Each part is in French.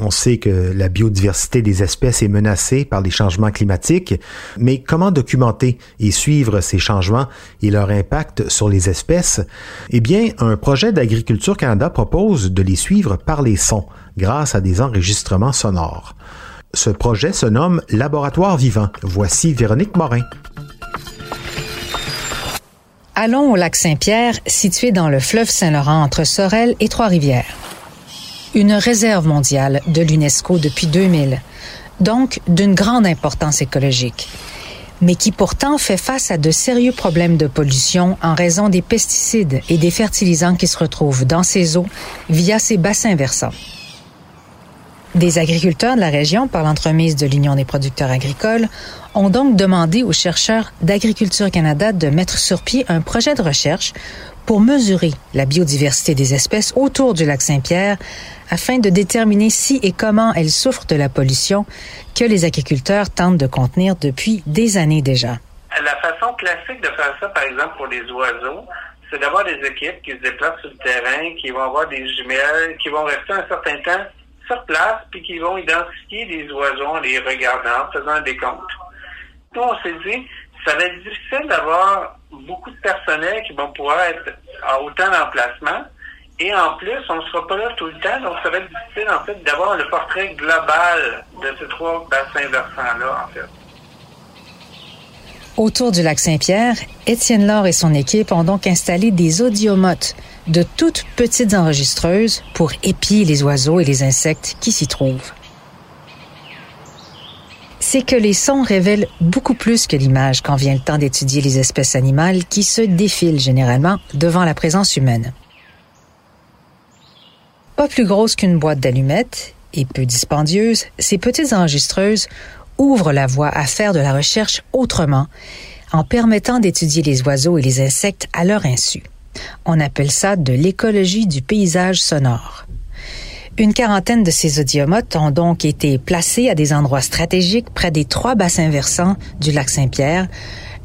On sait que la biodiversité des espèces est menacée par les changements climatiques, mais comment documenter et suivre ces changements et leur impact sur les espèces? Eh bien, un projet d'Agriculture Canada propose de les suivre par les sons, grâce à des enregistrements sonores. Ce projet se nomme Laboratoire vivant. Voici Véronique Morin. Allons au lac Saint-Pierre, situé dans le fleuve Saint-Laurent entre Sorel et Trois-Rivières. Une réserve mondiale de l'UNESCO depuis 2000, donc d'une grande importance écologique, mais qui pourtant fait face à de sérieux problèmes de pollution en raison des pesticides et des fertilisants qui se retrouvent dans ses eaux via ses bassins versants. Des agriculteurs de la région, par l'entremise de l'Union des producteurs agricoles, ont donc demandé aux chercheurs d'Agriculture Canada de mettre sur pied un projet de recherche pour mesurer la biodiversité des espèces autour du lac Saint-Pierre afin de déterminer si et comment elles souffrent de la pollution que les agriculteurs tentent de contenir depuis des années déjà. La façon classique de faire ça, par exemple, pour les oiseaux, c'est d'avoir des équipes qui se déplacent sur le terrain, qui vont avoir des jumelles, qui vont rester un certain temps sur place, puis qui vont identifier les oiseaux en les regardant, en faisant des comptes. Nous, on s'est dit, ça va être difficile d'avoir beaucoup de personnel qui vont pouvoir être à autant d'emplacements. Et en plus, on ne sera pas là tout le temps, donc ça va être difficile, en fait, d'avoir le portrait global de ces trois bassins versants-là, en fait. Autour du lac Saint-Pierre, Étienne Laure et son équipe ont donc installé des audiomotes, de toutes petites enregistreuses pour épier les oiseaux et les insectes qui s'y trouvent. C'est que les sons révèlent beaucoup plus que l'image quand vient le temps d'étudier les espèces animales qui se défilent généralement devant la présence humaine. Pas plus grosses qu'une boîte d'allumettes et peu dispendieuses, ces petites enregistreuses ouvrent la voie à faire de la recherche autrement en permettant d'étudier les oiseaux et les insectes à leur insu. On appelle ça de l'écologie du paysage sonore. Une quarantaine de ces audiomotes ont donc été placés à des endroits stratégiques près des trois bassins versants du lac Saint-Pierre,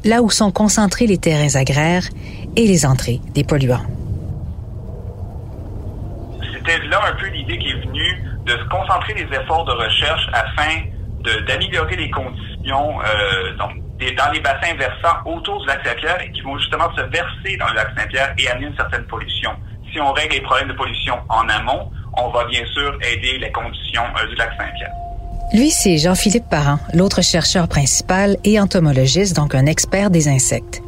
là où sont concentrés les terrains agraires et les entrées des polluants. C'était là un peu l'idée qui est venue de concentrer les efforts de recherche afin d'améliorer les conditions euh, donc, dans les bassins versants autour du lac Saint-Pierre et qui vont justement se verser dans le lac Saint-Pierre et amener une certaine pollution. Si on règle les problèmes de pollution en amont, on va bien sûr aider les conditions euh, du lac Saint-Pierre. Lui, c'est Jean-Philippe Parent, l'autre chercheur principal et entomologiste, donc un expert des insectes.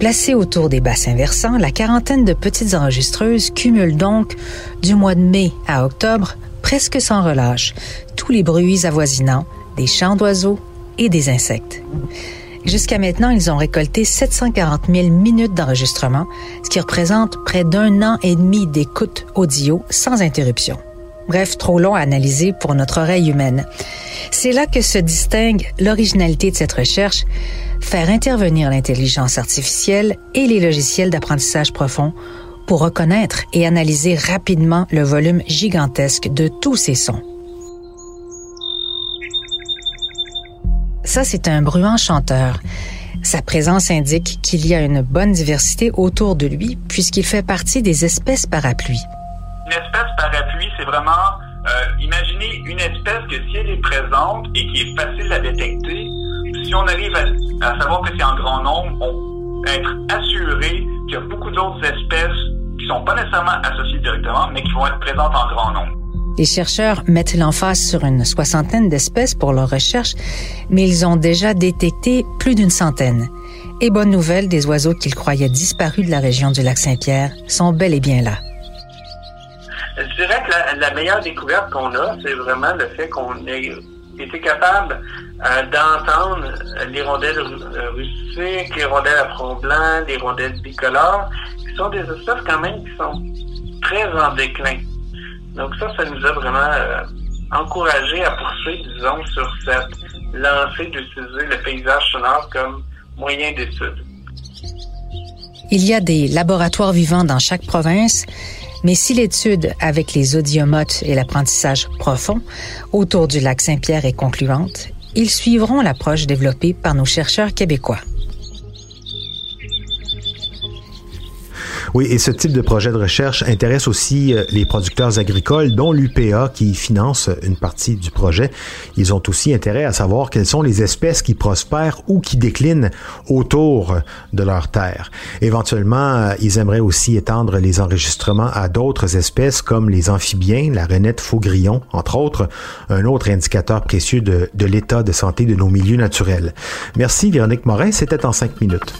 Placé autour des bassins versants, la quarantaine de petites enregistreuses cumule donc, du mois de mai à octobre, presque sans relâche, tous les bruits avoisinants des chants d'oiseaux et des insectes. Jusqu'à maintenant, ils ont récolté 740 000 minutes d'enregistrement, ce qui représente près d'un an et demi d'écoute audio sans interruption. Bref, trop long à analyser pour notre oreille humaine. C'est là que se distingue l'originalité de cette recherche, faire intervenir l'intelligence artificielle et les logiciels d'apprentissage profond pour reconnaître et analyser rapidement le volume gigantesque de tous ces sons. Ça, c'est un bruant chanteur. Sa présence indique qu'il y a une bonne diversité autour de lui puisqu'il fait partie des espèces parapluies. Une espèce parapluie, c'est vraiment, euh, imaginez une espèce que si elle est présente et qui est facile à détecter, si on arrive à, savoir que c'est en grand nombre, on être assuré qu'il y a beaucoup d'autres espèces qui sont pas nécessairement associées directement, mais qui vont être présentes en grand nombre. Les chercheurs mettent l'emphase sur une soixantaine d'espèces pour leur recherche, mais ils ont déjà détecté plus d'une centaine. Et bonne nouvelle, des oiseaux qu'ils croyaient disparus de la région du lac Saint-Pierre sont bel et bien là. Je dirais que la, meilleure découverte qu'on a, c'est vraiment le fait qu'on ait été capable euh, d'entendre l'hirondelle euh, rustique, l'hirondelle à front blanc, l'hirondelle bicolore, qui sont des espèces quand même qui sont très en déclin. Donc ça, ça nous a vraiment euh, encouragé à poursuivre, disons, sur cette lancée d'utiliser le paysage sonore comme moyen d'étude. Il y a des laboratoires vivants dans chaque province, mais si l'étude avec les audiomotes et l'apprentissage profond autour du lac Saint-Pierre est concluante, ils suivront l'approche développée par nos chercheurs québécois. Oui, et ce type de projet de recherche intéresse aussi euh, les producteurs agricoles, dont l'UPA qui finance une partie du projet. Ils ont aussi intérêt à savoir quelles sont les espèces qui prospèrent ou qui déclinent autour de leur terre. Éventuellement, euh, ils aimeraient aussi étendre les enregistrements à d'autres espèces comme les amphibiens, la renette faugrillon, entre autres, un autre indicateur précieux de, de l'état de santé de nos milieux naturels. Merci Véronique Morin, c'était en cinq minutes.